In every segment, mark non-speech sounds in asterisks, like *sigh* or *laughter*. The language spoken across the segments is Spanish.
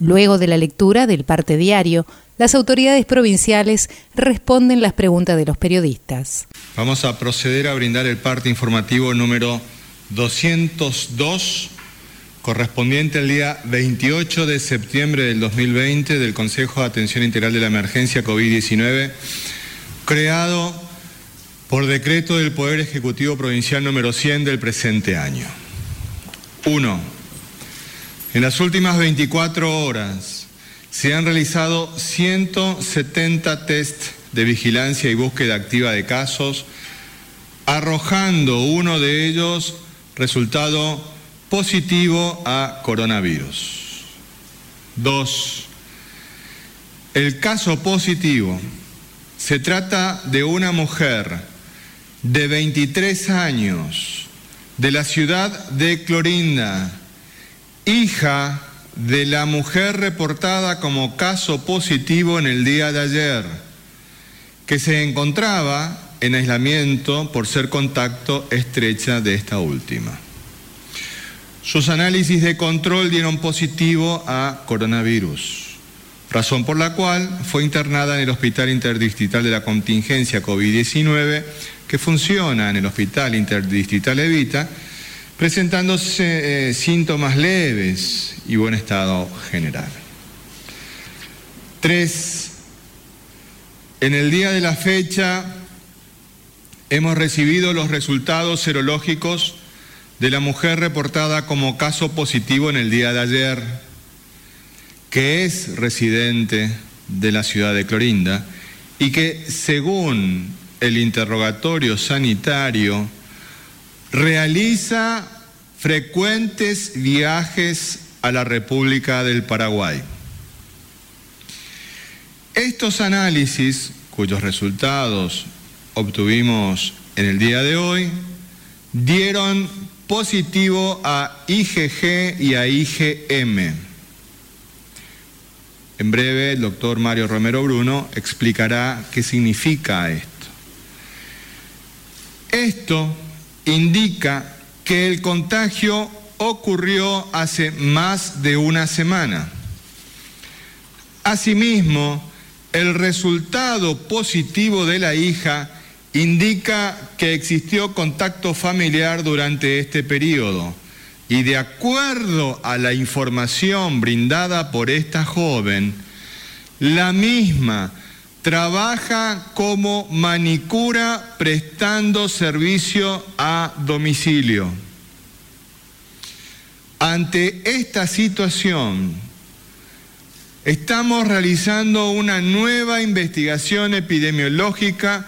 Luego de la lectura del parte diario, las autoridades provinciales responden las preguntas de los periodistas. Vamos a proceder a brindar el parte informativo número 202, correspondiente al día 28 de septiembre del 2020 del Consejo de Atención Integral de la Emergencia COVID-19, creado por decreto del Poder Ejecutivo Provincial número 100 del presente año. 1. En las últimas 24 horas, se han realizado 170 test de vigilancia y búsqueda activa de casos, arrojando uno de ellos resultado positivo a coronavirus. Dos, el caso positivo se trata de una mujer de 23 años de la ciudad de Clorinda, hija de la mujer reportada como caso positivo en el día de ayer, que se encontraba en aislamiento por ser contacto estrecha de esta última. Sus análisis de control dieron positivo a coronavirus, razón por la cual fue internada en el Hospital Interdistrital de la Contingencia COVID-19, que funciona en el Hospital Interdistrital Evita, presentándose eh, síntomas leves y buen estado general. Tres, en el día de la fecha hemos recibido los resultados serológicos de la mujer reportada como caso positivo en el día de ayer, que es residente de la ciudad de Clorinda y que según el interrogatorio sanitario realiza frecuentes viajes a la República del Paraguay. Estos análisis, cuyos resultados obtuvimos en el día de hoy, dieron positivo a IgG y a IgM. En breve, el doctor Mario Romero Bruno explicará qué significa esto. Esto indica que el contagio ocurrió hace más de una semana. Asimismo, el resultado positivo de la hija indica que existió contacto familiar durante este periodo y de acuerdo a la información brindada por esta joven, la misma trabaja como manicura prestando servicio a domicilio. Ante esta situación, estamos realizando una nueva investigación epidemiológica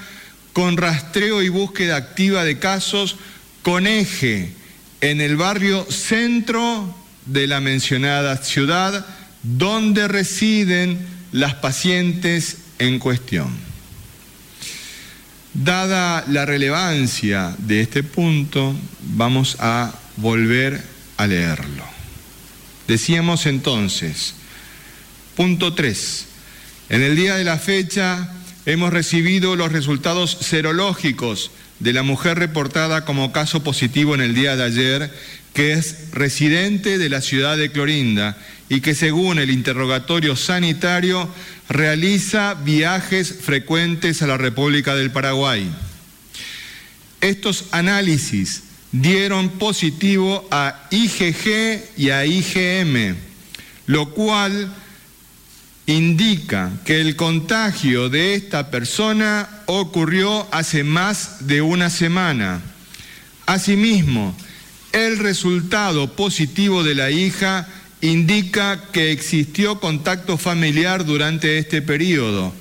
con rastreo y búsqueda activa de casos con eje en el barrio centro de la mencionada ciudad donde residen las pacientes en cuestión. Dada la relevancia de este punto, vamos a volver a leerlo. Decíamos entonces, punto 3, en el día de la fecha hemos recibido los resultados serológicos de la mujer reportada como caso positivo en el día de ayer, que es residente de la ciudad de Clorinda y que según el interrogatorio sanitario realiza viajes frecuentes a la República del Paraguay. Estos análisis dieron positivo a IgG y a IgM, lo cual indica que el contagio de esta persona ocurrió hace más de una semana. Asimismo, el resultado positivo de la hija indica que existió contacto familiar durante este periodo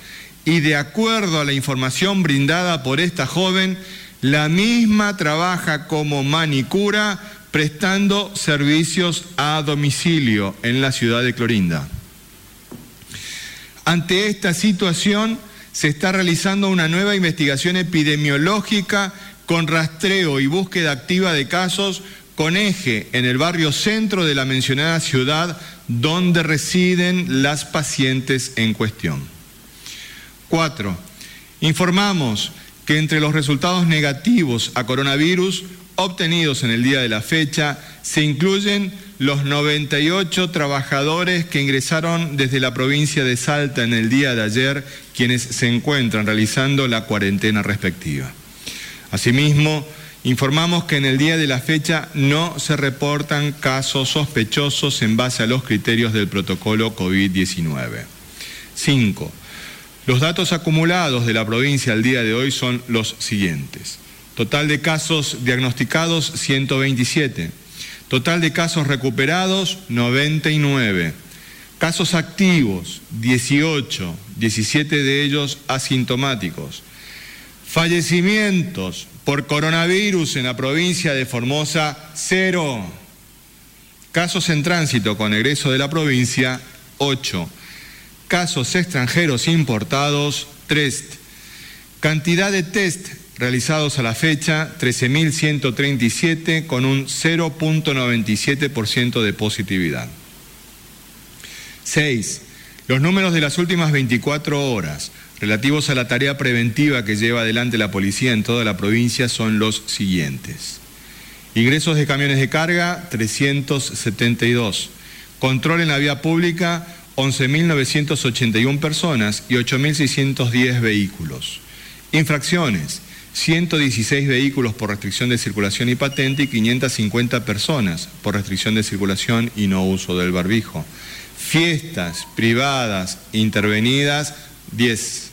y de acuerdo a la información brindada por esta joven, la misma trabaja como manicura prestando servicios a domicilio en la ciudad de Clorinda. Ante esta situación, se está realizando una nueva investigación epidemiológica con rastreo y búsqueda activa de casos con eje en el barrio centro de la mencionada ciudad donde residen las pacientes en cuestión. Cuatro, informamos que entre los resultados negativos a coronavirus obtenidos en el día de la fecha se incluyen los 98 trabajadores que ingresaron desde la provincia de Salta en el día de ayer, quienes se encuentran realizando la cuarentena respectiva. Asimismo, informamos que en el día de la fecha no se reportan casos sospechosos en base a los criterios del protocolo COVID-19. 5. Los datos acumulados de la provincia al día de hoy son los siguientes. Total de casos diagnosticados 127. Total de casos recuperados 99. Casos activos 18, 17 de ellos asintomáticos. Fallecimientos por coronavirus en la provincia de Formosa 0. Casos en tránsito con egreso de la provincia 8. Casos extranjeros importados 3. Cantidad de test realizados a la fecha 13.137 con un 0.97% de positividad. 6. Los números de las últimas 24 horas relativos a la tarea preventiva que lleva adelante la policía en toda la provincia son los siguientes. Ingresos de camiones de carga 372. Control en la vía pública 11.981 personas y 8.610 vehículos. Infracciones 116 vehículos por restricción de circulación y patente y 550 personas por restricción de circulación y no uso del barbijo. Fiestas privadas intervenidas, 10.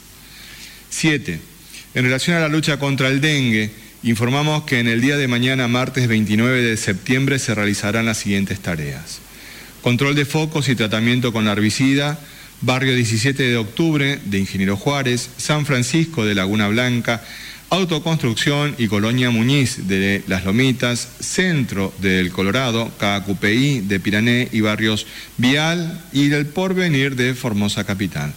7. En relación a la lucha contra el dengue, informamos que en el día de mañana, martes 29 de septiembre, se realizarán las siguientes tareas. Control de focos y tratamiento con herbicida, barrio 17 de octubre de Ingeniero Juárez, San Francisco de Laguna Blanca, Autoconstrucción y Colonia Muñiz de Las Lomitas, Centro del Colorado, KQPI de Pirané y barrios Vial y del Porvenir de Formosa Capital.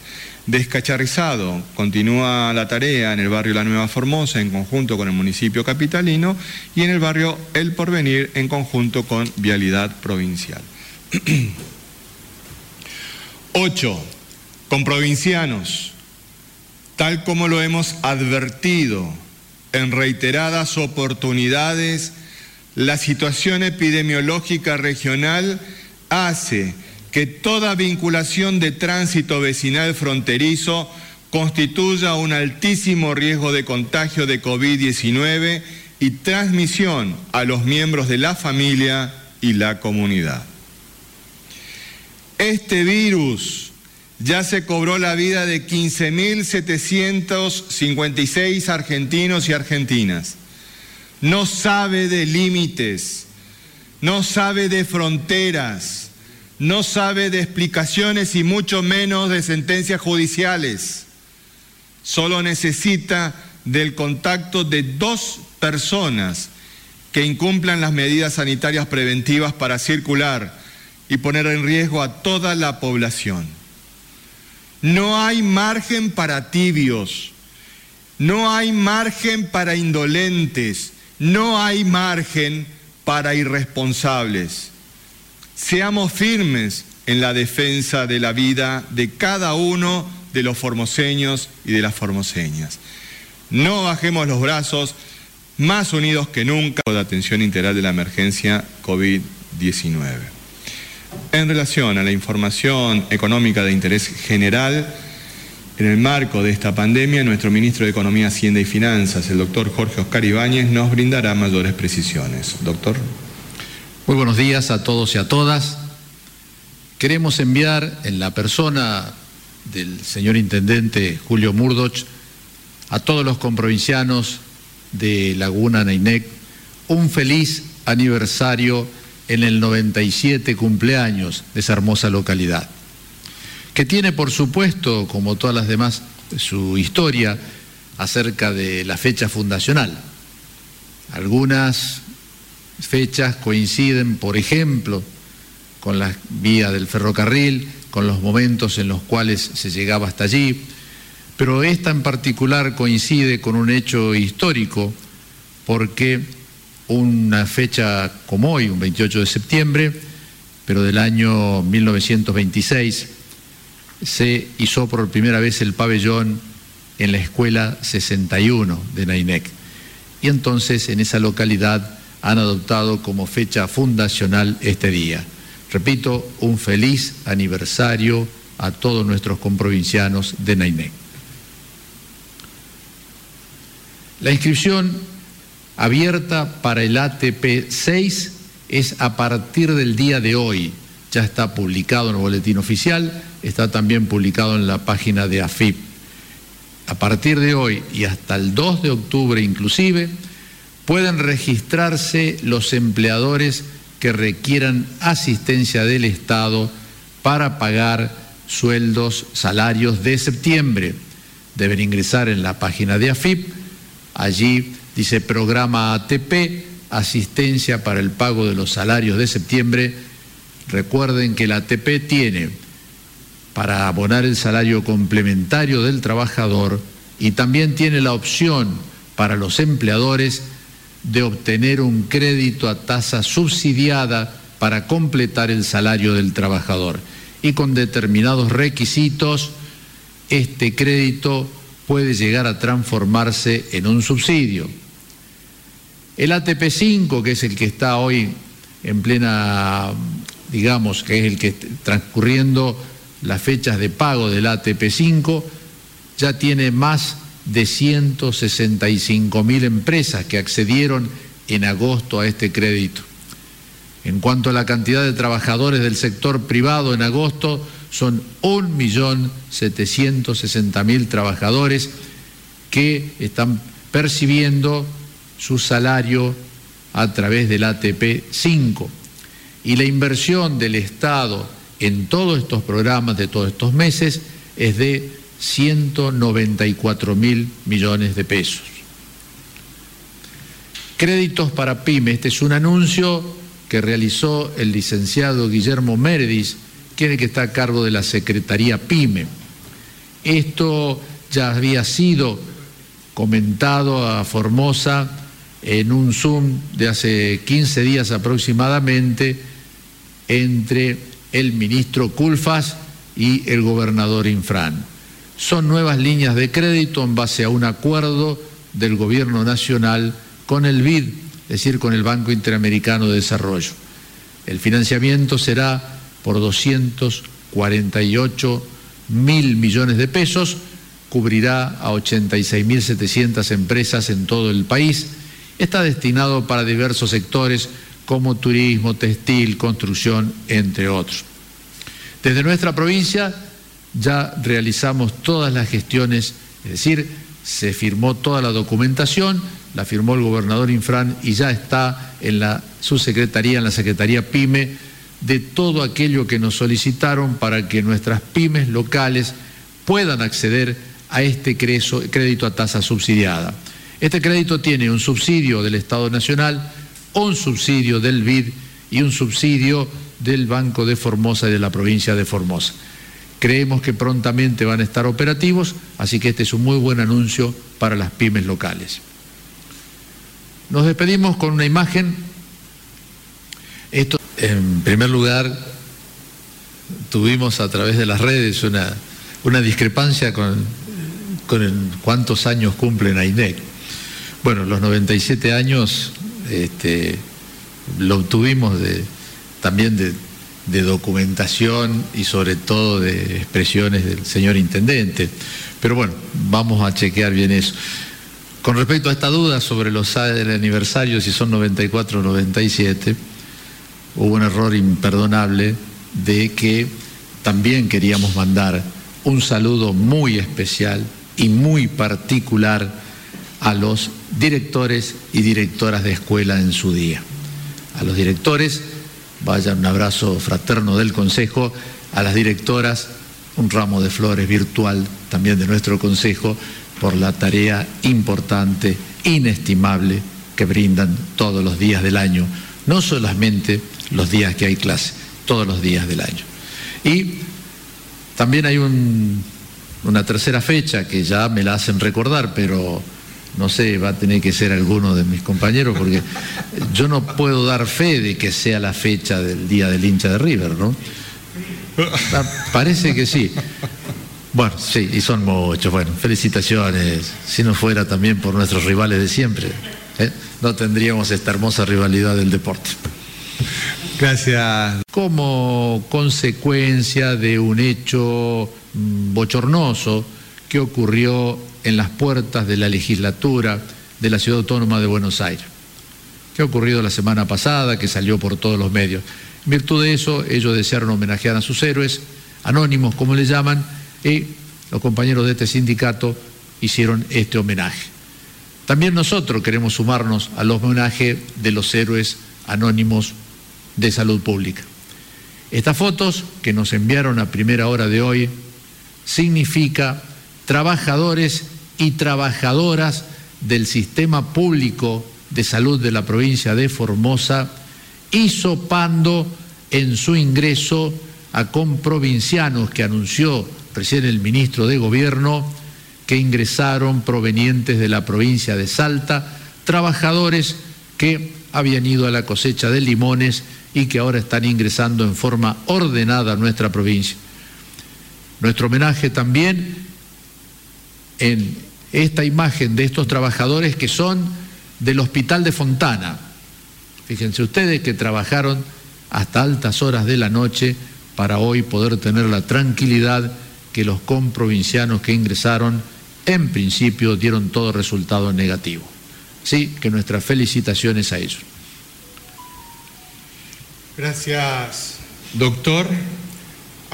Descacharrizado, continúa la tarea en el barrio La Nueva Formosa en conjunto con el municipio capitalino y en el barrio El Porvenir en conjunto con Vialidad Provincial. *clears throat* 8. Con provincianos tal como lo hemos advertido en reiteradas oportunidades, la situación epidemiológica regional hace que toda vinculación de tránsito vecinal fronterizo constituya un altísimo riesgo de contagio de COVID-19 y transmisión a los miembros de la familia y la comunidad. Este virus ya se cobró la vida de 15.756 argentinos y argentinas. No sabe de límites, no sabe de fronteras, no sabe de explicaciones y mucho menos de sentencias judiciales. Solo necesita del contacto de dos personas que incumplan las medidas sanitarias preventivas para circular y poner en riesgo a toda la población. No hay margen para tibios, no hay margen para indolentes, no hay margen para irresponsables. Seamos firmes en la defensa de la vida de cada uno de los formoseños y de las formoseñas. No bajemos los brazos, más unidos que nunca, de atención integral de la emergencia COVID-19. En relación a la información económica de interés general, en el marco de esta pandemia, nuestro ministro de Economía, Hacienda y Finanzas, el doctor Jorge Oscar Ibáñez, nos brindará mayores precisiones. Doctor. Muy buenos días a todos y a todas. Queremos enviar en la persona del señor Intendente Julio Murdoch a todos los comprovincianos de Laguna Neinec un feliz aniversario en el 97 cumpleaños de esa hermosa localidad, que tiene por supuesto, como todas las demás, su historia acerca de la fecha fundacional. Algunas fechas coinciden, por ejemplo, con la vía del ferrocarril, con los momentos en los cuales se llegaba hasta allí, pero esta en particular coincide con un hecho histórico, porque una fecha como hoy, un 28 de septiembre, pero del año 1926, se hizo por primera vez el pabellón en la escuela 61 de Nainec. Y entonces en esa localidad han adoptado como fecha fundacional este día. Repito, un feliz aniversario a todos nuestros comprovincianos de Nainec. La inscripción abierta para el ATP 6 es a partir del día de hoy. Ya está publicado en el boletín oficial, está también publicado en la página de AFIP. A partir de hoy y hasta el 2 de octubre inclusive, pueden registrarse los empleadores que requieran asistencia del Estado para pagar sueldos, salarios de septiembre. Deben ingresar en la página de AFIP Allí dice programa ATP, asistencia para el pago de los salarios de septiembre. Recuerden que la ATP tiene para abonar el salario complementario del trabajador y también tiene la opción para los empleadores de obtener un crédito a tasa subsidiada para completar el salario del trabajador. Y con determinados requisitos, este crédito puede llegar a transformarse en un subsidio. El ATP5, que es el que está hoy en plena, digamos, que es el que transcurriendo las fechas de pago del ATP5, ya tiene más de 165 mil empresas que accedieron en agosto a este crédito. En cuanto a la cantidad de trabajadores del sector privado en agosto, son 1.760.000 trabajadores que están percibiendo su salario a través del ATP 5. Y la inversión del Estado en todos estos programas de todos estos meses es de 194 mil millones de pesos. Créditos para PYME. Este es un anuncio que realizó el licenciado Guillermo Meredis que está a cargo de la Secretaría PYME. Esto ya había sido comentado a Formosa en un Zoom de hace 15 días aproximadamente entre el ministro Culfas y el gobernador Infran. Son nuevas líneas de crédito en base a un acuerdo del gobierno nacional con el BID, es decir, con el Banco Interamericano de Desarrollo. El financiamiento será por 248 mil millones de pesos, cubrirá a 86.700 empresas en todo el país. Está destinado para diversos sectores como turismo, textil, construcción, entre otros. Desde nuestra provincia ya realizamos todas las gestiones, es decir, se firmó toda la documentación, la firmó el gobernador Infran y ya está en la subsecretaría, en la Secretaría PYME, de todo aquello que nos solicitaron para que nuestras pymes locales puedan acceder a este crédito a tasa subsidiada. Este crédito tiene un subsidio del Estado Nacional, un subsidio del BID y un subsidio del Banco de Formosa y de la provincia de Formosa. Creemos que prontamente van a estar operativos, así que este es un muy buen anuncio para las pymes locales. Nos despedimos con una imagen. Esto en primer lugar, tuvimos a través de las redes una, una discrepancia con, con cuántos años cumplen AINEC. Bueno, los 97 años este, lo obtuvimos de, también de, de documentación y sobre todo de expresiones del señor intendente. Pero bueno, vamos a chequear bien eso. Con respecto a esta duda sobre los del aniversario, si son 94 o 97, hubo un error imperdonable de que también queríamos mandar un saludo muy especial y muy particular a los directores y directoras de escuela en su día. A los directores, vaya un abrazo fraterno del Consejo, a las directoras, un ramo de flores virtual también de nuestro Consejo por la tarea importante, inestimable que brindan todos los días del año, no solamente los días que hay clase, todos los días del año. Y también hay un una tercera fecha que ya me la hacen recordar, pero no sé, va a tener que ser alguno de mis compañeros, porque yo no puedo dar fe de que sea la fecha del día del hincha de River, ¿no? Ah, parece que sí. Bueno, sí, y son muchos. Bueno, felicitaciones. Si no fuera también por nuestros rivales de siempre, ¿eh? no tendríamos esta hermosa rivalidad del deporte. Gracias. Como consecuencia de un hecho mm, bochornoso que ocurrió en las puertas de la legislatura de la Ciudad Autónoma de Buenos Aires, que ha ocurrido la semana pasada, que salió por todos los medios. En virtud de eso, ellos desearon homenajear a sus héroes, anónimos como le llaman, y los compañeros de este sindicato hicieron este homenaje. También nosotros queremos sumarnos al homenaje de los héroes anónimos de salud pública. Estas fotos que nos enviaron a primera hora de hoy significa trabajadores y trabajadoras del sistema público de salud de la provincia de Formosa, hisopando en su ingreso a comprovincianos que anunció recién el ministro de Gobierno, que ingresaron provenientes de la provincia de Salta, trabajadores que habían ido a la cosecha de limones y que ahora están ingresando en forma ordenada a nuestra provincia. Nuestro homenaje también en esta imagen de estos trabajadores que son del Hospital de Fontana. Fíjense ustedes que trabajaron hasta altas horas de la noche para hoy poder tener la tranquilidad que los comprovincianos que ingresaron en principio dieron todo resultado negativo. Sí, que nuestras felicitaciones a ellos. Gracias, doctor.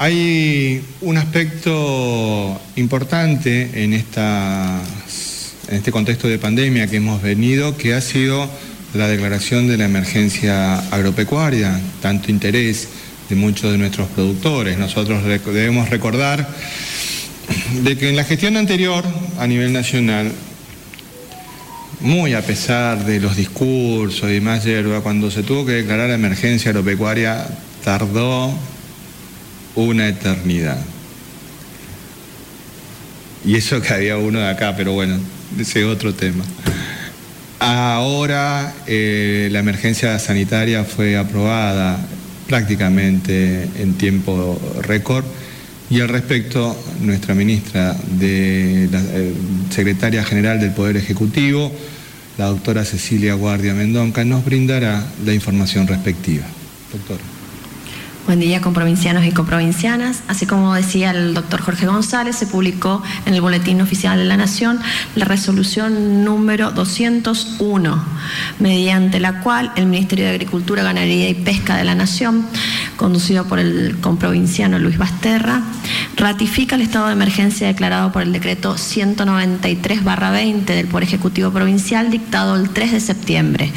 Hay un aspecto importante en, este contexto de pandemia que hemos venido, que ha sido la declaración de la emergencia agropecuaria, tanto interés de muchos de nuestros productores. Nosotros debemos recordar de que en la gestión anterior a nivel nacional, muy a pesar de los discursos y más hierba, cuando se tuvo que declarar la emergencia agropecuaria, tardó una eternidad. Y eso que había uno de acá, pero bueno, ese es otro tema. Ahora eh, la emergencia sanitaria fue aprobada prácticamente en tiempo récord. Y al respecto, nuestra ministra de la eh, secretaria general del Poder Ejecutivo, la doctora Cecilia Guardia Mendonca, nos brindará la información respectiva. Doctor. Buen día, comprovincianos y comprovincianas. Así como decía el doctor Jorge González, se publicó en el Boletín Oficial de la Nación la resolución número 201, mediante la cual el Ministerio de Agricultura, Ganadería y Pesca de la Nación, conducido por el comprovinciano Luis Basterra, ratifica el estado de emergencia declarado por el decreto 193-20 del Poder Ejecutivo Provincial, dictado el 3 de septiembre.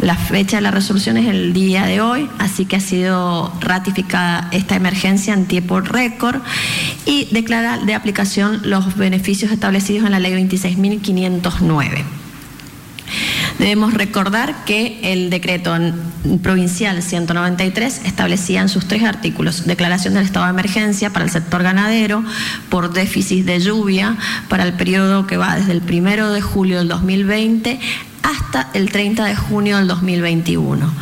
La fecha de la resolución es el día de hoy, así que ha sido ratificada esta emergencia en tiempo récord y declara de aplicación los beneficios establecidos en la ley 26.509. Debemos recordar que el decreto provincial 193 establecía en sus tres artículos declaración del estado de emergencia para el sector ganadero por déficit de lluvia para el periodo que va desde el primero de julio del 2020 hasta el 30 de junio del 2021.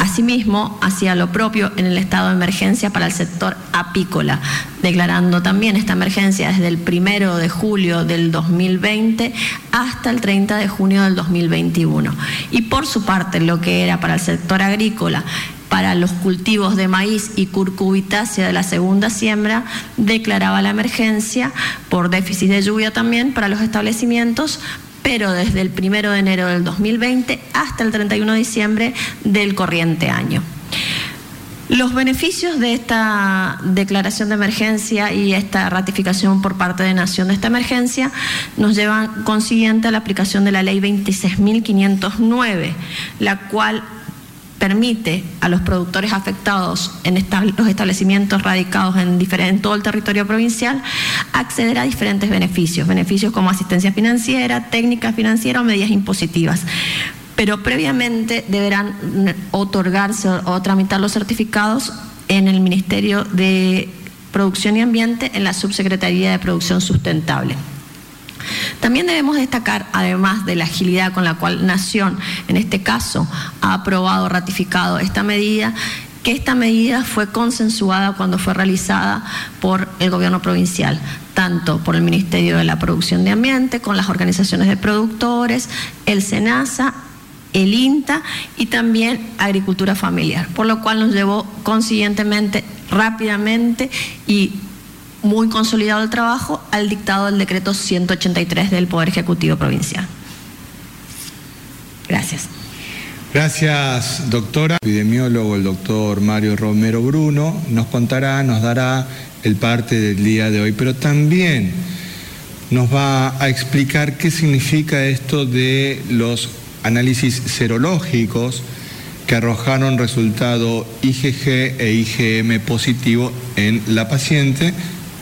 Asimismo, hacía lo propio en el estado de emergencia para el sector apícola, declarando también esta emergencia desde el primero de julio del 2020 hasta el 30 de junio del 2021. Y por su parte, lo que era para el sector agrícola para los cultivos de maíz y curcubitácea de la segunda siembra, declaraba la emergencia por déficit de lluvia también para los establecimientos pero desde el primero de enero del 2020 hasta el 31 de diciembre del corriente año. Los beneficios de esta declaración de emergencia y esta ratificación por parte de Nación de esta emergencia nos llevan consiguiente a la aplicación de la ley 26.509, la cual permite a los productores afectados en los establecimientos radicados en, todo el territorio provincial acceder a diferentes beneficios, beneficios como asistencia financiera, técnica financiera o medidas impositivas pero previamente deberán otorgarse o, tramitar los certificados en el Ministerio de Producción y Ambiente en la Subsecretaría de Producción Sustentable. También debemos destacar, además de la agilidad con la cual Nación, en este caso, ha aprobado, ratificado esta medida, que esta medida fue consensuada cuando fue realizada por el gobierno provincial, tanto por el Ministerio de la Producción de Ambiente, con las organizaciones de productores, el SENASA, el INTA y también Agricultura Familiar, por lo cual nos llevó consiguientemente, rápidamente y muy consolidado el trabajo al dictado del decreto 183 del Poder Ejecutivo Provincial. Gracias. Gracias, doctora. El epidemiólogo, el doctor Mario Romero Bruno, nos contará, nos dará el parte del día de hoy, pero también nos va a explicar qué significa esto de los análisis serológicos que arrojaron resultado IgG e IgM positivo en la paciente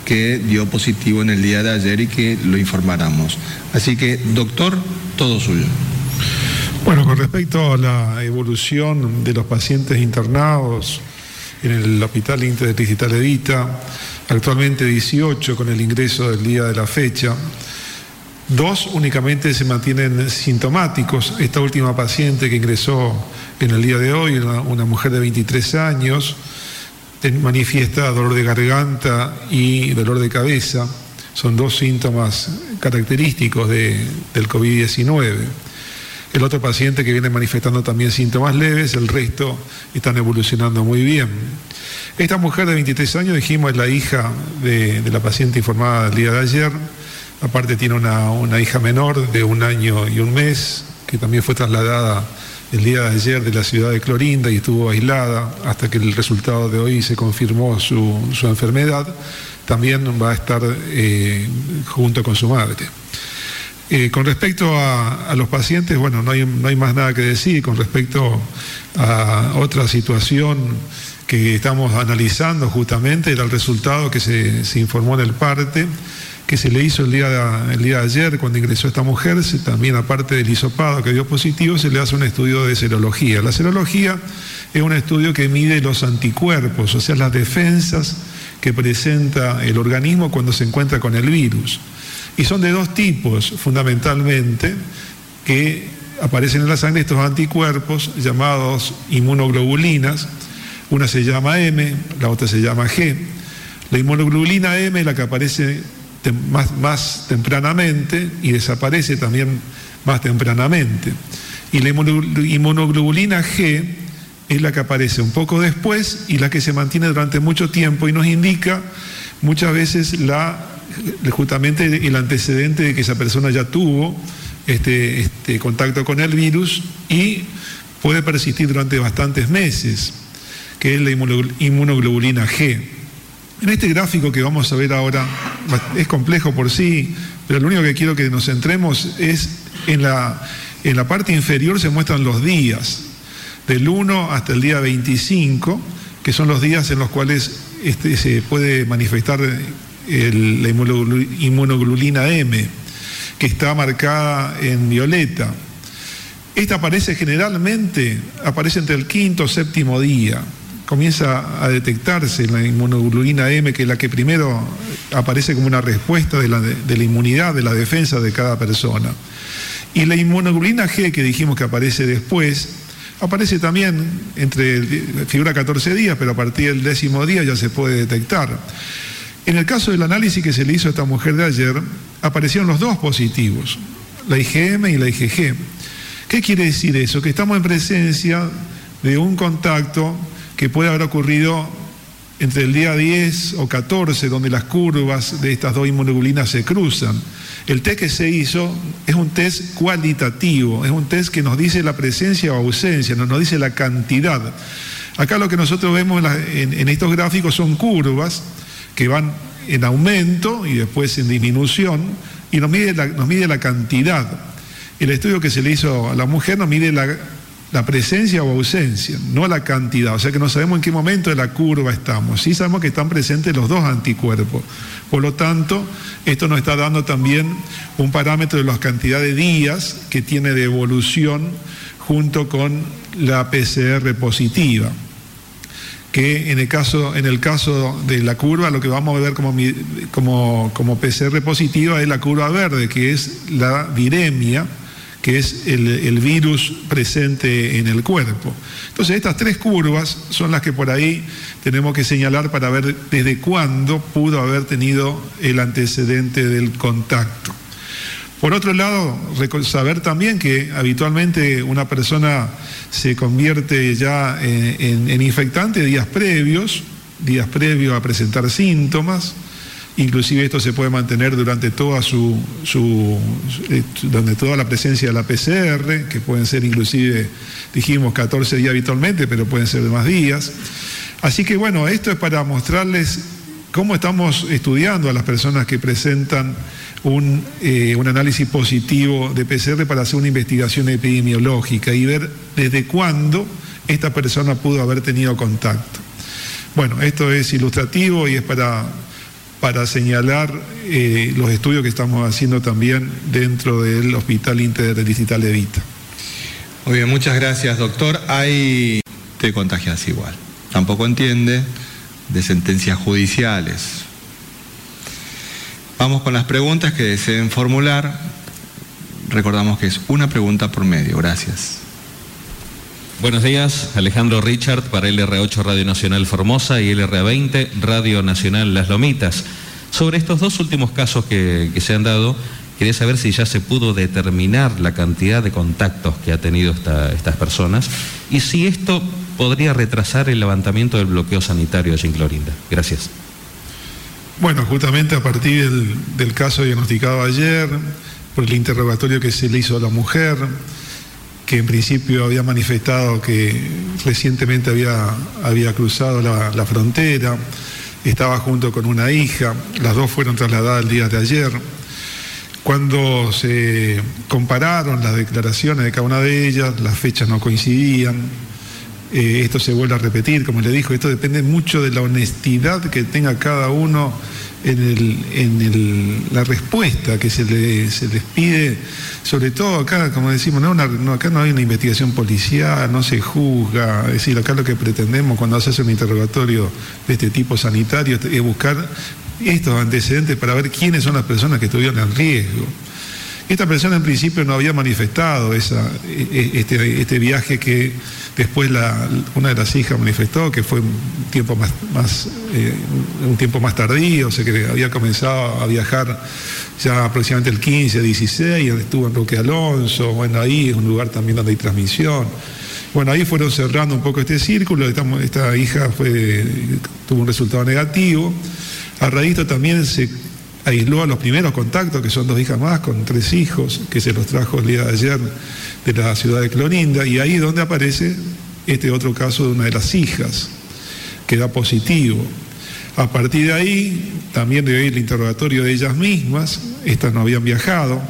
que dio positivo en el día de ayer y que lo informáramos. Así que, doctor, todo suyo. Bueno, con respecto a la evolución de los pacientes internados en el Hospital Interdistrital Edita, actualmente 18 con el ingreso del día de la fecha, dos únicamente se mantienen sintomáticos. Esta última paciente que ingresó en el día de hoy, una, una mujer de 23 años, manifiesta dolor de garganta y dolor de cabeza. Son dos síntomas característicos de, del COVID-19. El otro paciente que viene manifestando también síntomas leves, el resto están evolucionando muy bien. Esta mujer de 23 años, dijimos, es la hija de, de la paciente informada el día de ayer. Aparte tiene una, una hija menor de un año y un mes, que también fue trasladada el día de ayer de la ciudad de Clorinda y estuvo aislada hasta que el resultado de hoy se confirmó su, su enfermedad, también va a estar eh, junto con su madre. Eh, con respecto a, a, los pacientes, bueno, no hay, no hay más nada que decir. Con respecto a otra situación que estamos analizando justamente, era el resultado que se, se informó en el parte que se le hizo el día, de, el día de ayer cuando ingresó esta mujer, también aparte del hisopado que dio positivo, se le hace un estudio de serología. La serología es un estudio que mide los anticuerpos, o sea, las defensas que presenta el organismo cuando se encuentra con el virus. Y son de dos tipos, fundamentalmente, que aparecen en la sangre estos anticuerpos llamados inmunoglobulinas. Una se llama M, la otra se llama G. La inmunoglobulina M es la que aparece más, más tempranamente y desaparece también más tempranamente. Y la inmunoglobulina G es la que aparece un poco después y la que se mantiene durante mucho tiempo y nos indica muchas veces la, justamente el antecedente de que esa persona ya tuvo este, este contacto con el virus y puede persistir durante bastantes meses, que es la inmunoglobulina G. En este gráfico que vamos a ver ahora es complejo por sí, pero lo único que quiero que nos centremos es en la, en la parte inferior se muestran los días, del 1 hasta el día 25, que son los días en los cuales este, se puede manifestar el, la inmunoglobulina M, que está marcada en violeta. Esta aparece generalmente, aparece entre el quinto o séptimo día comienza a detectarse la inmunoglobulina M, que es la que primero aparece como una respuesta de la, de la, inmunidad, de la defensa de cada persona. Y la inmunoglobulina G, que dijimos que aparece después, aparece también entre, figura 14 días, pero a partir del décimo día ya se puede detectar. En el caso del análisis que se le hizo a esta mujer de ayer, aparecieron los dos positivos, la IgM y la IgG. ¿Qué quiere decir eso? Que estamos en presencia de un contacto que puede haber ocurrido entre el día 10 o 14, donde las curvas de estas dos inmunoglobulinas se cruzan. El test que se hizo es un test cualitativo, es un test que nos dice la presencia o ausencia, no nos dice la cantidad. Acá lo que nosotros vemos en, estos gráficos son curvas que van en aumento y después en disminución y nos mide la, nos mide la cantidad. El estudio que se le hizo a la mujer nos mide la la presencia o ausencia, no la cantidad. O sea que no sabemos en qué momento de la curva estamos. Sí sabemos que están presentes los dos anticuerpos. Por lo tanto, esto nos está dando también un parámetro de la cantidad de días que tiene de evolución junto con la PCR positiva. que en el caso, en el caso de la curva lo que vamos a ver como, como, como PCR positiva es la curva verde, que es la viremia, que es el, virus presente en el cuerpo. Entonces estas tres curvas son las que por ahí tenemos que señalar para ver desde cuándo pudo haber tenido el antecedente del contacto. Por otro lado, saber también que habitualmente una persona se convierte ya en, en infectante días previos, días previos a presentar síntomas, Inclusive esto se puede mantener durante toda su, eh, toda la presencia de la PCR, que pueden ser inclusive, dijimos, 14 días habitualmente, pero pueden ser de más días. Así que bueno, esto es para mostrarles cómo estamos estudiando a las personas que presentan un, eh, un, análisis positivo de PCR para hacer una investigación epidemiológica y ver desde cuándo esta persona pudo haber tenido contacto. Bueno, esto es ilustrativo y es para para señalar eh, los estudios que estamos haciendo también dentro del Hospital Interdigital de Vita. Muy bien, muchas gracias, doctor. Hay. Te contagias igual. Tampoco entiende de sentencias judiciales. Vamos con las preguntas que deseen formular. Recordamos que es una pregunta por medio. Gracias. Buenos días, Alejandro Richard para LR8 Radio Nacional Formosa y LR20 Radio Nacional Las Lomitas. Sobre estos dos últimos casos que, se han dado, quería saber si ya se pudo determinar la cantidad de contactos que ha tenido estas personas y si esto podría retrasar el levantamiento del bloqueo sanitario de Clorinda. Gracias. Bueno, justamente a partir del caso diagnosticado ayer, por el interrogatorio que se le hizo a la mujer, que en principio había manifestado que recientemente había, había cruzado la, frontera, estaba junto con una hija, las dos fueron trasladadas el día de ayer. Cuando se compararon las declaraciones de cada una de ellas, las fechas no coincidían, eh, esto se vuelve a repetir, como le dijo, esto depende mucho de la honestidad que tenga cada uno en, la respuesta que se, se, les pide, sobre todo acá, como decimos, no, acá no hay una investigación policial, no se juzga, es decir, acá lo que pretendemos cuando se hace un interrogatorio de este tipo sanitario es buscar estos antecedentes para ver quiénes son las personas que estuvieron en riesgo. Esta persona en principio no había manifestado esa, e, e, este, este, viaje que después una de las hijas manifestó, que fue un tiempo más, eh, un tiempo más tardío, o sea que había comenzado a viajar ya aproximadamente el 15, 16, estuvo en Roque Alonso, bueno, ahí es un lugar también donde hay transmisión. Bueno, ahí fueron cerrando un poco este círculo, esta, hija tuvo un resultado negativo. A raíz de también se aisló a los primeros contactos, que son dos hijas más, con tres hijos, que se los trajo el día de ayer de la ciudad de Clorinda, y ahí es donde aparece este otro caso de una de las hijas, que da positivo. A partir de ahí, también de el interrogatorio de ellas mismas, estas no habían viajado.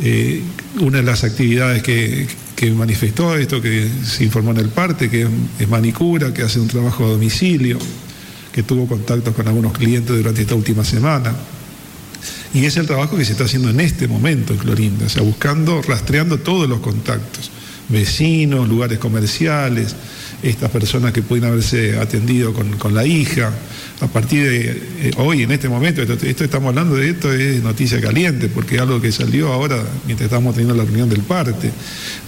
Eh, una de las actividades que, que, manifestó esto, que se informó en el parte, que es manicura, que hace un trabajo a domicilio, que tuvo contacto con algunos clientes durante esta última semana. Y es el trabajo que se está haciendo en este momento en Clorinda, o sea, buscando, rastreando todos los contactos, vecinos, lugares comerciales, estas personas que pueden haberse atendido con, la hija. A partir de eh, hoy, en este momento, esto, estamos hablando de esto, es noticia caliente, porque es algo que salió ahora mientras estamos teniendo la reunión del parte.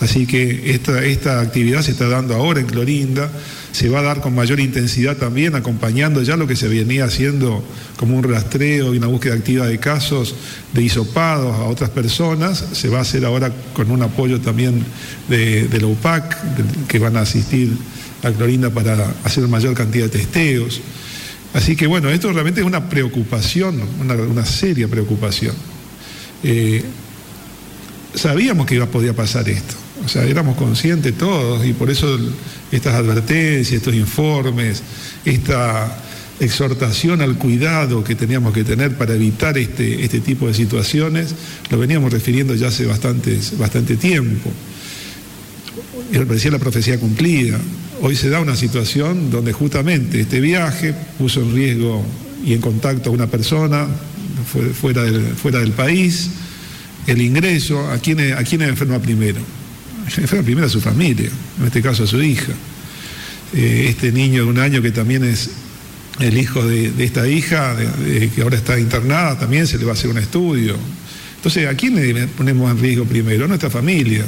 Así que esta, esta actividad se está dando ahora en Clorinda se va a dar con mayor intensidad también, acompañando ya lo que se venía haciendo como un rastreo y una búsqueda activa de casos de hisopados a otras personas, se va a hacer ahora con un apoyo también de, la UPAC, que van a asistir a Clorinda para hacer mayor cantidad de testeos. Así que bueno, esto realmente es una preocupación, una, seria preocupación. Eh, sabíamos que iba, podía pasar esto. O sea, éramos conscientes todos y por eso estas advertencias, estos informes, esta exhortación al cuidado que teníamos que tener para evitar este, este tipo de situaciones, lo veníamos refiriendo ya hace bastante tiempo. Y parecía la profecía cumplida. Hoy se da una situación donde justamente este viaje puso en riesgo y en contacto a una persona fuera del, fuera del país, el ingreso, ¿a quién, a quién enferma primero? Enferma primero a su familia, en este caso a su hija. eh, este niño de un año que también es el hijo de, esta hija, que ahora está internada, también se le va a hacer un estudio. Entonces, ¿a quién le ponemos en riesgo primero? A nuestra familia.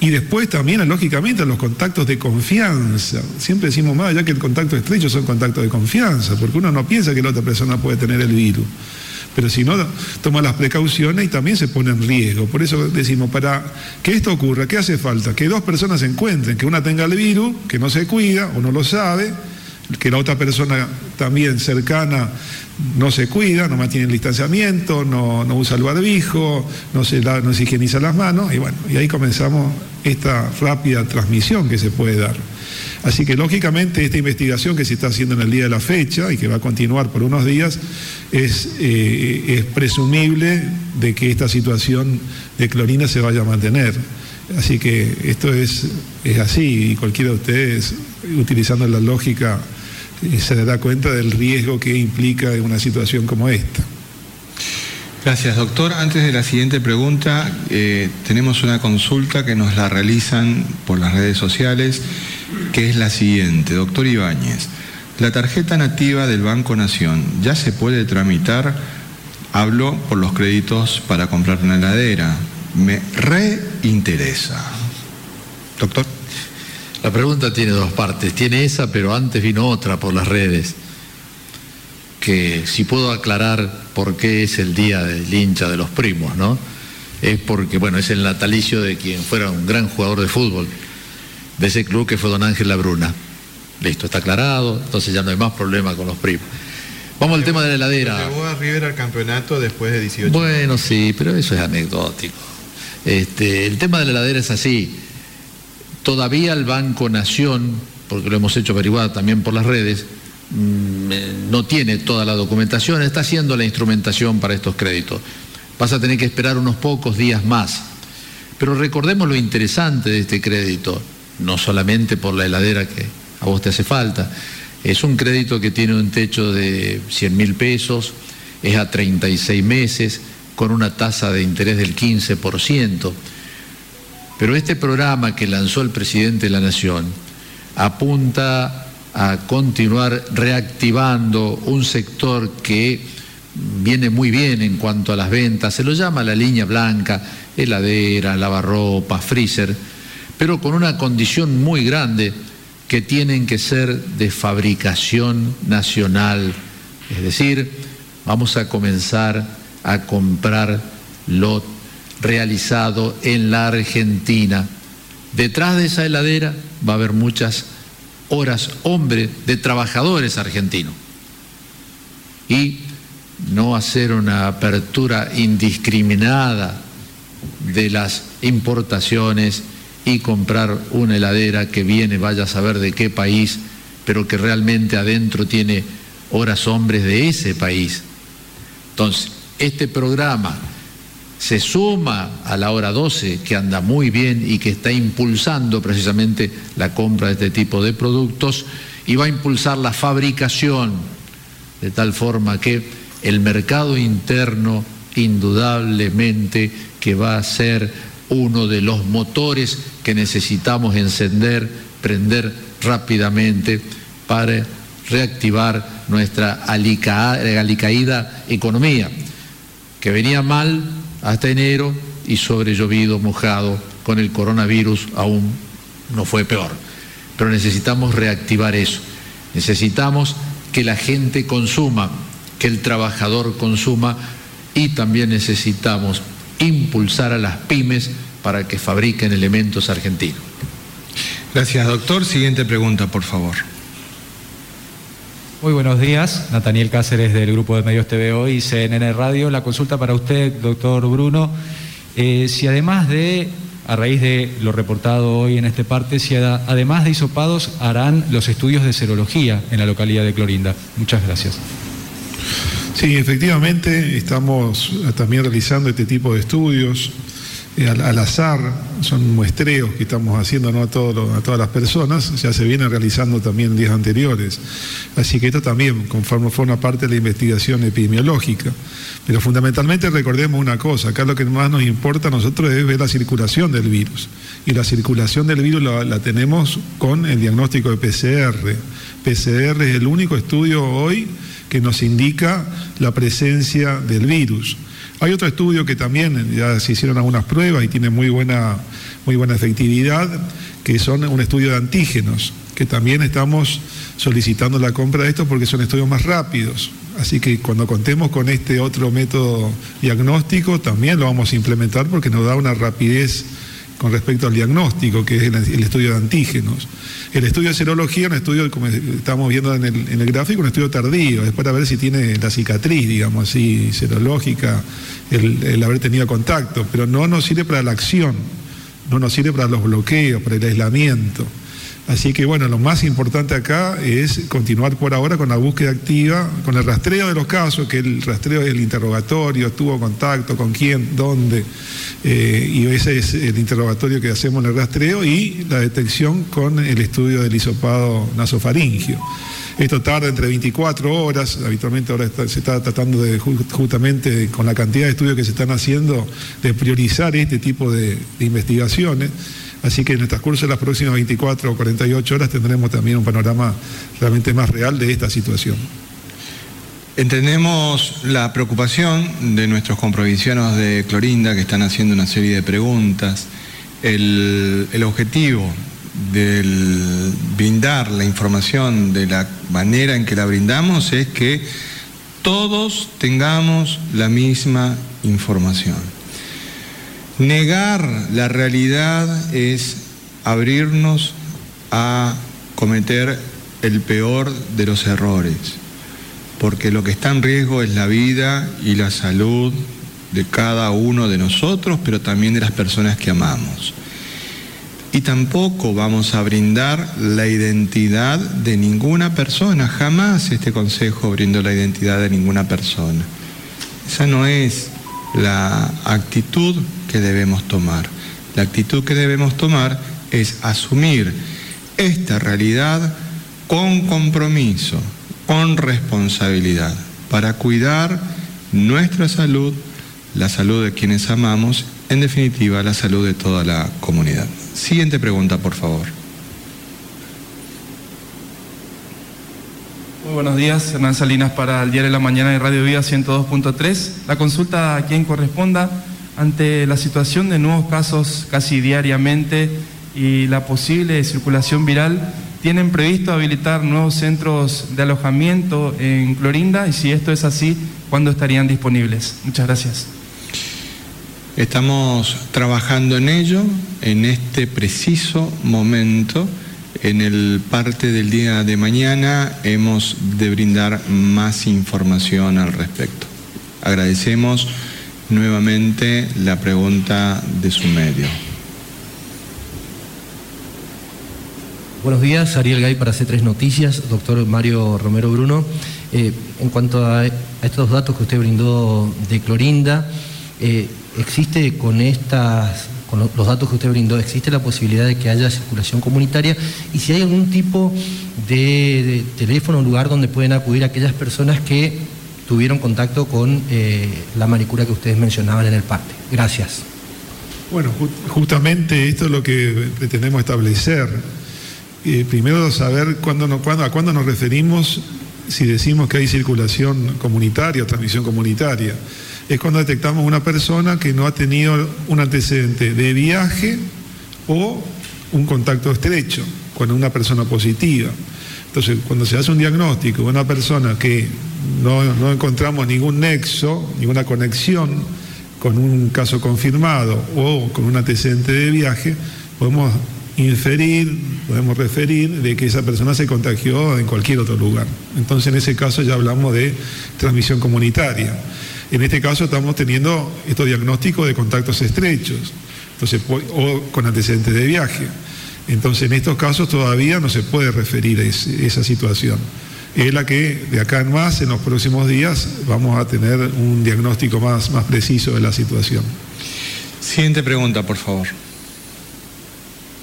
Y después también, lógicamente, a los contactos de confianza. Siempre decimos más allá que el contacto estrecho son contactos de confianza, porque uno no piensa que la otra persona puede tener el virus. Pero si no, toma las precauciones y también se pone en riesgo. Por eso decimos, para que esto ocurra, ¿qué hace falta? Que dos personas se encuentren, que una tenga el virus, que no se cuida o no lo sabe, que la otra persona también cercana no se cuida, no mantiene el distanciamiento, no, usa el barbijo, no se, no se higieniza las manos, y bueno, y ahí comenzamos esta rápida transmisión que se puede dar. Así que lógicamente esta investigación que se está haciendo en el día de la fecha y que va a continuar por unos días, es, eh, es presumible de que esta situación de clorina se vaya a mantener. Así que esto es, es así y cualquiera de ustedes, utilizando la lógica se da cuenta del riesgo que implica una situación como esta. Gracias, doctor. Antes de la siguiente pregunta, eh, tenemos una consulta que nos la realizan por las redes sociales, que es la siguiente. Doctor Ibáñez, la tarjeta nativa del Banco Nación ya se puede tramitar. Hablo por los créditos para comprar una heladera. Me reinteresa. Doctor. La pregunta tiene dos partes. Tiene esa, pero antes vino otra por las redes. Que si puedo aclarar por qué es el día del hincha de los primos, ¿no? Es porque, bueno, es el natalicio de quien fuera un gran jugador de fútbol, de ese club que fue don Ángel Labruna. Listo, está aclarado, entonces ya no hay más problema con los primos. Vamos al tema de la heladera. Llegó a River al campeonato después de 18 Bueno, sí, pero eso es anecdótico. Este, el tema de la heladera es así. Todavía el Banco Nación, porque lo hemos hecho averiguar también por las redes, mm, eh, no tiene toda la documentación, está haciendo la instrumentación para estos créditos. Vas a tener que esperar unos pocos días más. Pero recordemos lo interesante de este crédito, no solamente por la heladera que a vos te hace falta, es un crédito que tiene un techo de 100 mil pesos, es a 36 meses, con una tasa de interés del 15%. Pero este programa que lanzó el presidente de la Nación apunta a continuar reactivando un sector que viene muy bien en cuanto a las ventas, se lo llama la línea blanca, heladera, lavarropa, freezer, pero con una condición muy grande que tienen que ser de fabricación nacional. Es decir, vamos a comenzar a comprar lot realizado en la Argentina. Detrás de esa heladera va a haber muchas horas hombre de trabajadores argentinos. Y no hacer una apertura indiscriminada de las importaciones y comprar una heladera que viene, vaya a saber de qué país, pero que realmente adentro tiene horas hombres de ese país. Entonces, este programa se suma a la hora 12, que anda muy bien y que está impulsando precisamente la compra de este tipo de productos, y va a impulsar la fabricación, de tal forma que el mercado interno indudablemente que va a ser uno de los motores que necesitamos encender, prender rápidamente para reactivar nuestra alicaída economía, que venía mal hasta enero y sobre llovido, mojado, con el coronavirus aún no fue peor. Pero necesitamos reactivar eso. Necesitamos que la gente consuma, que el trabajador consuma y también necesitamos impulsar a las pymes para que fabriquen elementos argentinos. Gracias, doctor. Siguiente pregunta, por favor. Muy buenos días, Nataniel Cáceres del Grupo de Medios TVO y CNN Radio. La consulta para usted, doctor Bruno, eh, si además de, a raíz de lo reportado hoy en este parte, si además de hisopados harán los estudios de serología en la localidad de Clorinda. Muchas gracias. Sí, efectivamente, estamos también realizando este tipo de estudios. Eh, al, azar, son muestreos que estamos haciendo ¿no? a, todas las personas, ya se vienen realizando también días anteriores. Así que esto también forma parte de la investigación epidemiológica. Pero fundamentalmente recordemos una cosa, acá lo que más nos importa a nosotros es ver la circulación del virus. Y la circulación del virus la tenemos con el diagnóstico de PCR. PCR es el único estudio hoy que nos indica la presencia del virus. Hay otro estudio que también ya se hicieron algunas pruebas y tiene muy buena, muy buena efectividad, que son un estudio de antígenos, que también estamos solicitando la compra de estos porque son estudios más rápidos. Así que cuando contemos con este otro método diagnóstico, también lo vamos a implementar porque nos da una rapidez con respecto al diagnóstico, que es el, estudio de antígenos. El estudio de serología, un estudio, como estamos viendo en el, gráfico, un estudio tardío, es para ver si tiene la cicatriz, digamos así, serológica, el, haber tenido contacto, pero no nos sirve para la acción, no nos sirve para los bloqueos, para el aislamiento. Así que bueno, lo más importante acá es continuar por ahora con la búsqueda activa, con el rastreo de los casos, que el rastreo es el interrogatorio, tuvo contacto, con quién, dónde, eh, y ese es el interrogatorio que hacemos en el rastreo y la detección con el estudio del hisopado nasofaringio. Esto tarda entre 24 horas, habitualmente ahora se está tratando de justamente con la cantidad de estudios que se están haciendo de priorizar este tipo de investigaciones. Así que en el transcurso de las próximas 24 o 48 horas tendremos también un panorama realmente más real de esta situación. Entendemos la preocupación de nuestros comprovincianos de Clorinda que están haciendo una serie de preguntas. El, el objetivo del brindar la información de la manera en que la brindamos es que todos tengamos la misma información. Negar la realidad es abrirnos a cometer el peor de los errores, porque lo que está en riesgo es la vida y la salud de cada uno de nosotros, pero también de las personas que amamos. Y tampoco vamos a brindar la identidad de ninguna persona, jamás este Consejo brindó la identidad de ninguna persona. Esa no es la actitud que debemos tomar. La actitud que debemos tomar es asumir esta realidad con compromiso, con responsabilidad, para cuidar nuestra salud, la salud de quienes amamos, en definitiva la salud de toda la comunidad. Siguiente pregunta, por favor. Muy buenos días, Hernán Salinas para el Diario de la Mañana de Radio Vida 102.3. La consulta a quien corresponda ante la situación de nuevos casos casi diariamente y la posible circulación viral, ¿tienen previsto habilitar nuevos centros de alojamiento en Clorinda? Y si esto es así, ¿cuándo estarían disponibles? Muchas gracias. Estamos trabajando en ello en este preciso momento. En el parte del día de mañana hemos de brindar más información al respecto. Agradecemos nuevamente la pregunta de su medio. Buenos días, Ariel Gay para C3 Noticias, doctor Mario Romero Bruno. Eh, en cuanto a, estos datos que usted brindó de Clorinda, eh, ¿existe con estas, con los datos que usted brindó, existe la posibilidad de que haya circulación comunitaria? Y si hay algún tipo de, de teléfono o lugar donde pueden acudir aquellas personas que tuvieron contacto con eh, la manicura que ustedes mencionaban en el parte. Gracias. Bueno, justamente esto es lo que pretendemos establecer. Eh, primero saber a cuándo nos referimos si decimos que hay circulación comunitaria o transmisión comunitaria. Es cuando detectamos una persona que no ha tenido un antecedente de viaje o un contacto estrecho con una persona positiva. Entonces, cuando se hace un diagnóstico de una persona que no, encontramos ningún nexo, ninguna conexión con un caso confirmado o con un antecedente de viaje, podemos inferir, podemos referir de que esa persona se contagió en cualquier otro lugar. Entonces, en ese caso ya hablamos de transmisión comunitaria. En este caso estamos teniendo estos diagnósticos de contactos estrechos, entonces, o con antecedentes de viaje. Entonces, en estos casos todavía no se puede referir a esa situación. Es la que de acá en más, en los próximos días, vamos a tener un diagnóstico más, más preciso de la situación. Siguiente pregunta, por favor.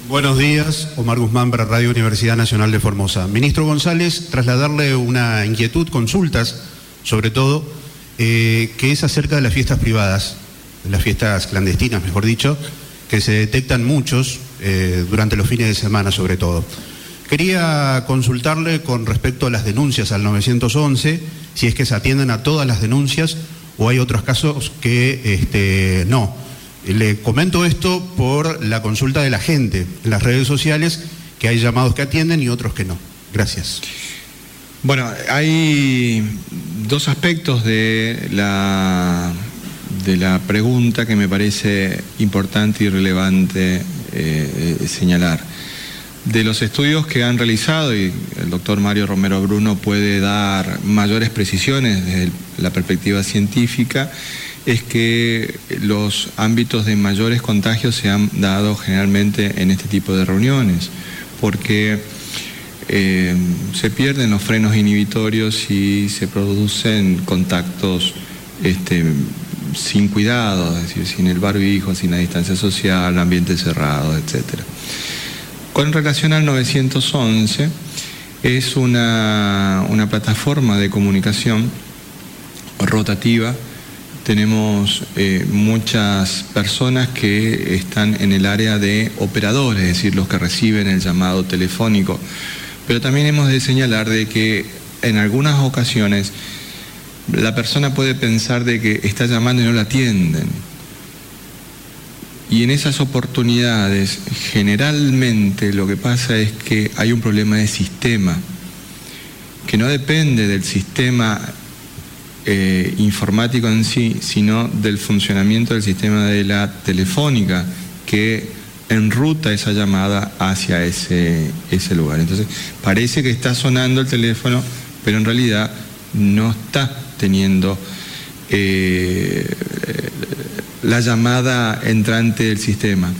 Buenos días, Omar Guzmán para Radio Universidad Nacional de Formosa. Ministro González, trasladarle una inquietud, consultas, sobre todo, eh, que es acerca de las fiestas privadas, de las fiestas clandestinas, mejor dicho, que se detectan muchos eh, durante los fines de semana, sobre todo. Quería consultarle con respecto a las denuncias al 911, si es que se atienden a todas las denuncias o hay otros casos que este, no. Le comento esto por la consulta de la gente en las redes sociales, que hay llamados que atienden y otros que no. Gracias. Bueno, hay dos aspectos de la, de la pregunta que me parece importante y relevante eh, señalar. De los estudios que han realizado, y el doctor Mario Romero Bruno puede dar mayores precisiones desde la perspectiva científica, es que los ámbitos de mayores contagios se han dado generalmente en este tipo de reuniones, porque eh, se pierden los frenos inhibitorios y se producen contactos este, sin cuidado, es decir, sin el barbijo, sin la distancia social, ambiente cerrado, etc. Con relación al 911, es una, una plataforma de comunicación rotativa tenemos eh, muchas personas que están en el área de operadores, es decir, los que reciben el llamado telefónico. Pero también hemos de señalar de que en algunas ocasiones la persona puede pensar de que está llamando y no la atienden. Y en esas oportunidades generalmente lo que pasa es que hay un problema de sistema, que no depende del sistema eh, informático en sí, sino del funcionamiento del sistema de la telefónica que enruta esa llamada hacia ese, ese lugar. Entonces, parece que está sonando el teléfono, pero en realidad no está teniendo eh, la llamada entrante del sistema.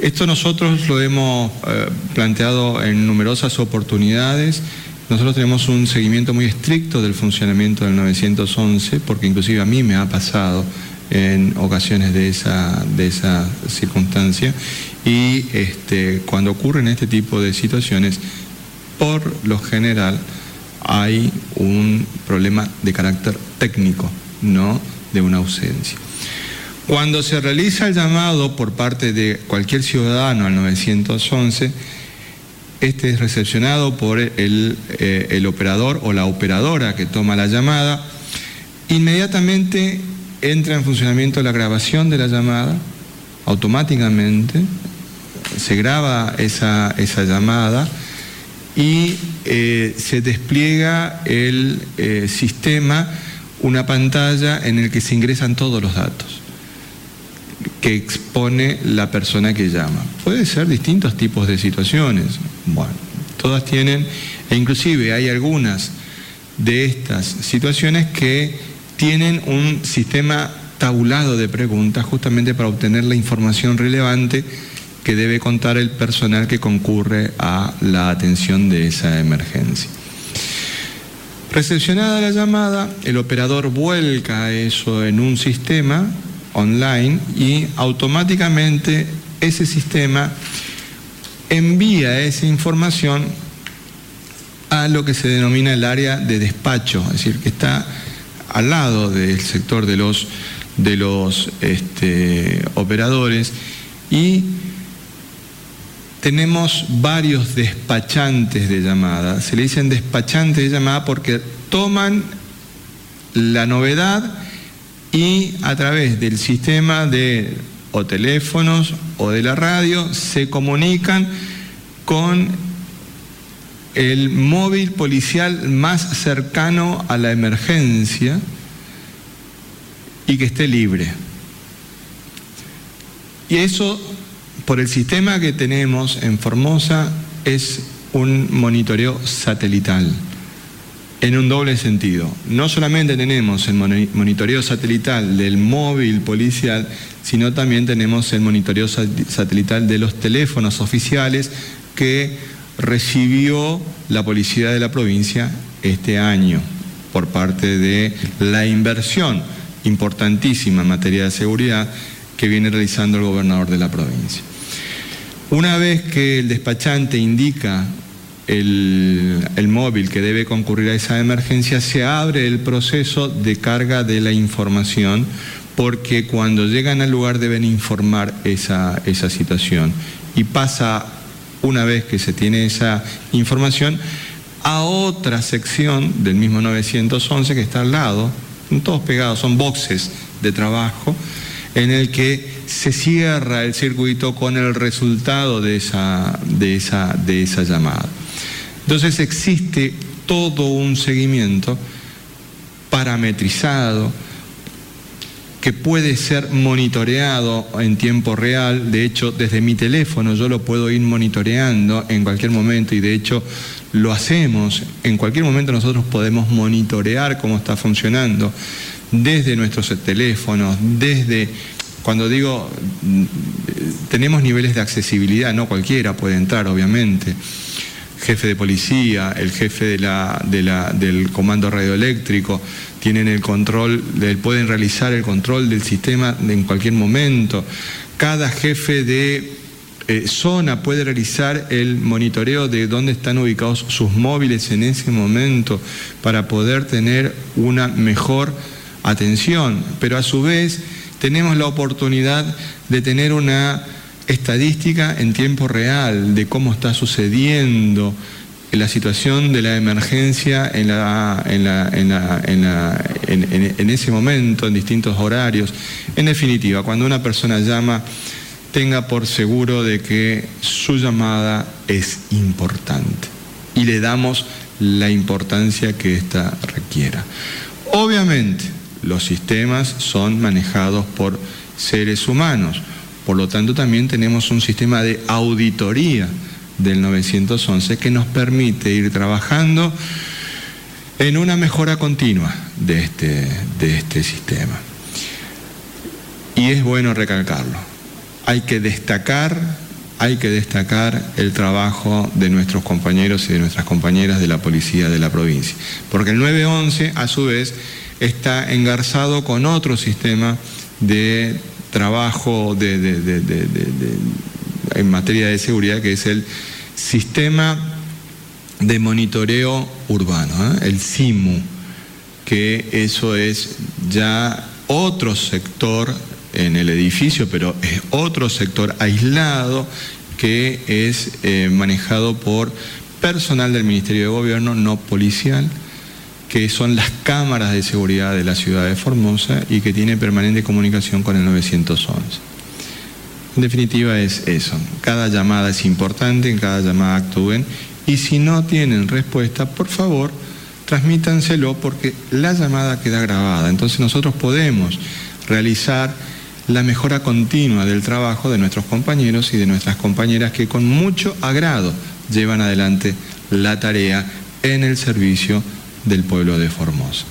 Esto nosotros lo hemos eh, planteado en numerosas oportunidades. Nosotros tenemos un seguimiento muy estricto del funcionamiento del 911, porque inclusive a mí me ha pasado en ocasiones de esa, de esa circunstancia. Y este, cuando ocurren este tipo de situaciones, por lo general hay un problema de carácter técnico, no de una ausencia. Cuando se realiza el llamado por parte de cualquier ciudadano al 911, este es recepcionado por el, eh, el, operador o la operadora que toma la llamada. Inmediatamente entra en funcionamiento la grabación de la llamada, automáticamente se graba esa, esa llamada y eh, se despliega el eh, sistema, una pantalla en el que se ingresan todos los datos que expone la persona que llama. Puede ser distintos tipos de situaciones. Bueno, todas tienen, e inclusive hay algunas de estas situaciones que tienen un sistema tabulado de preguntas justamente para obtener la información relevante que debe contar el personal que concurre a la atención de esa emergencia. Recepcionada la llamada, el operador vuelca eso en un sistema online y automáticamente ese sistema envía esa información a lo que se denomina el área de despacho, es decir, que está al lado del sector de los, de los este, operadores y tenemos varios despachantes de llamada. Se le dicen despachantes de llamada porque toman la novedad y a través del sistema de o teléfonos o de la radio se comunican con el móvil policial más cercano a la emergencia y que esté libre. Y eso, por el sistema que tenemos en Formosa, es un monitoreo satelital en un doble sentido. No solamente tenemos el monitoreo satelital del móvil policial, sino también tenemos el monitoreo satelital de los teléfonos oficiales que recibió la policía de la provincia este año por parte de la inversión importantísima en materia de seguridad que viene realizando el gobernador de la provincia. Una vez que el despachante indica el, el, móvil que debe concurrir a esa emergencia, se abre el proceso de carga de la información, porque cuando llegan al lugar deben informar esa, esa situación. Y pasa, una vez que se tiene esa información, a otra sección del mismo 911 que está al lado, todos pegados, son boxes de trabajo, en el que se cierra el circuito con el resultado de esa, de esa, de esa llamada. Entonces existe todo un seguimiento parametrizado que puede ser monitoreado en tiempo real. De hecho, desde mi teléfono yo lo puedo ir monitoreando en cualquier momento y de hecho lo hacemos. En cualquier momento nosotros podemos monitorear cómo está funcionando desde nuestros teléfonos, desde, cuando digo, tenemos niveles de accesibilidad, no cualquiera puede entrar, obviamente. Jefe de policía, el jefe del comando radioeléctrico, tienen el control, pueden realizar el control del sistema en cualquier momento. Cada jefe de eh, zona puede realizar el monitoreo de dónde están ubicados sus móviles en ese momento para poder tener una mejor atención, pero a su vez tenemos la oportunidad de tener una estadística en tiempo real de cómo está sucediendo la situación de la emergencia en, ese momento, en distintos horarios. En definitiva, cuando una persona llama tenga por seguro de que su llamada es importante y le damos la importancia que ésta requiera. Obviamente, los sistemas son manejados por seres humanos, por lo tanto también tenemos un sistema de auditoría del 911 que nos permite ir trabajando en una mejora continua de este, de este sistema. Y es bueno recalcarlo hay que destacar, hay que destacar el trabajo de nuestros compañeros y de nuestras compañeras de la policía de la provincia. Porque el 911, a su vez, está engarzado con otro sistema de trabajo en materia de seguridad, que es el sistema de monitoreo urbano, ¿eh? el CIMU, que eso es ya otro sector en el edificio, pero es otro sector aislado que es eh, manejado por personal del Ministerio de Gobierno, no policial, que son las cámaras de seguridad de la ciudad de Formosa y que tiene permanente comunicación con el 911. En definitiva es eso, cada llamada es importante, en cada llamada actúen y si no tienen respuesta, por favor, transmítanselo porque la llamada queda grabada, entonces nosotros podemos realizar la mejora continua del trabajo de nuestros compañeros y de nuestras compañeras que con mucho agrado llevan adelante la tarea en el servicio del pueblo de Formosa.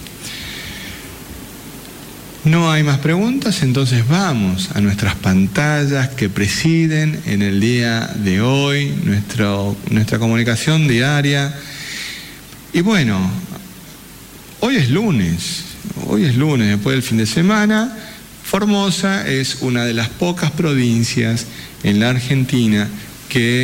No hay más preguntas, entonces vamos a nuestras pantallas que presiden en el día de hoy nuestra comunicación diaria. Y bueno, hoy es lunes, hoy es lunes después del fin de semana Formosa es una de las pocas provincias en la Argentina que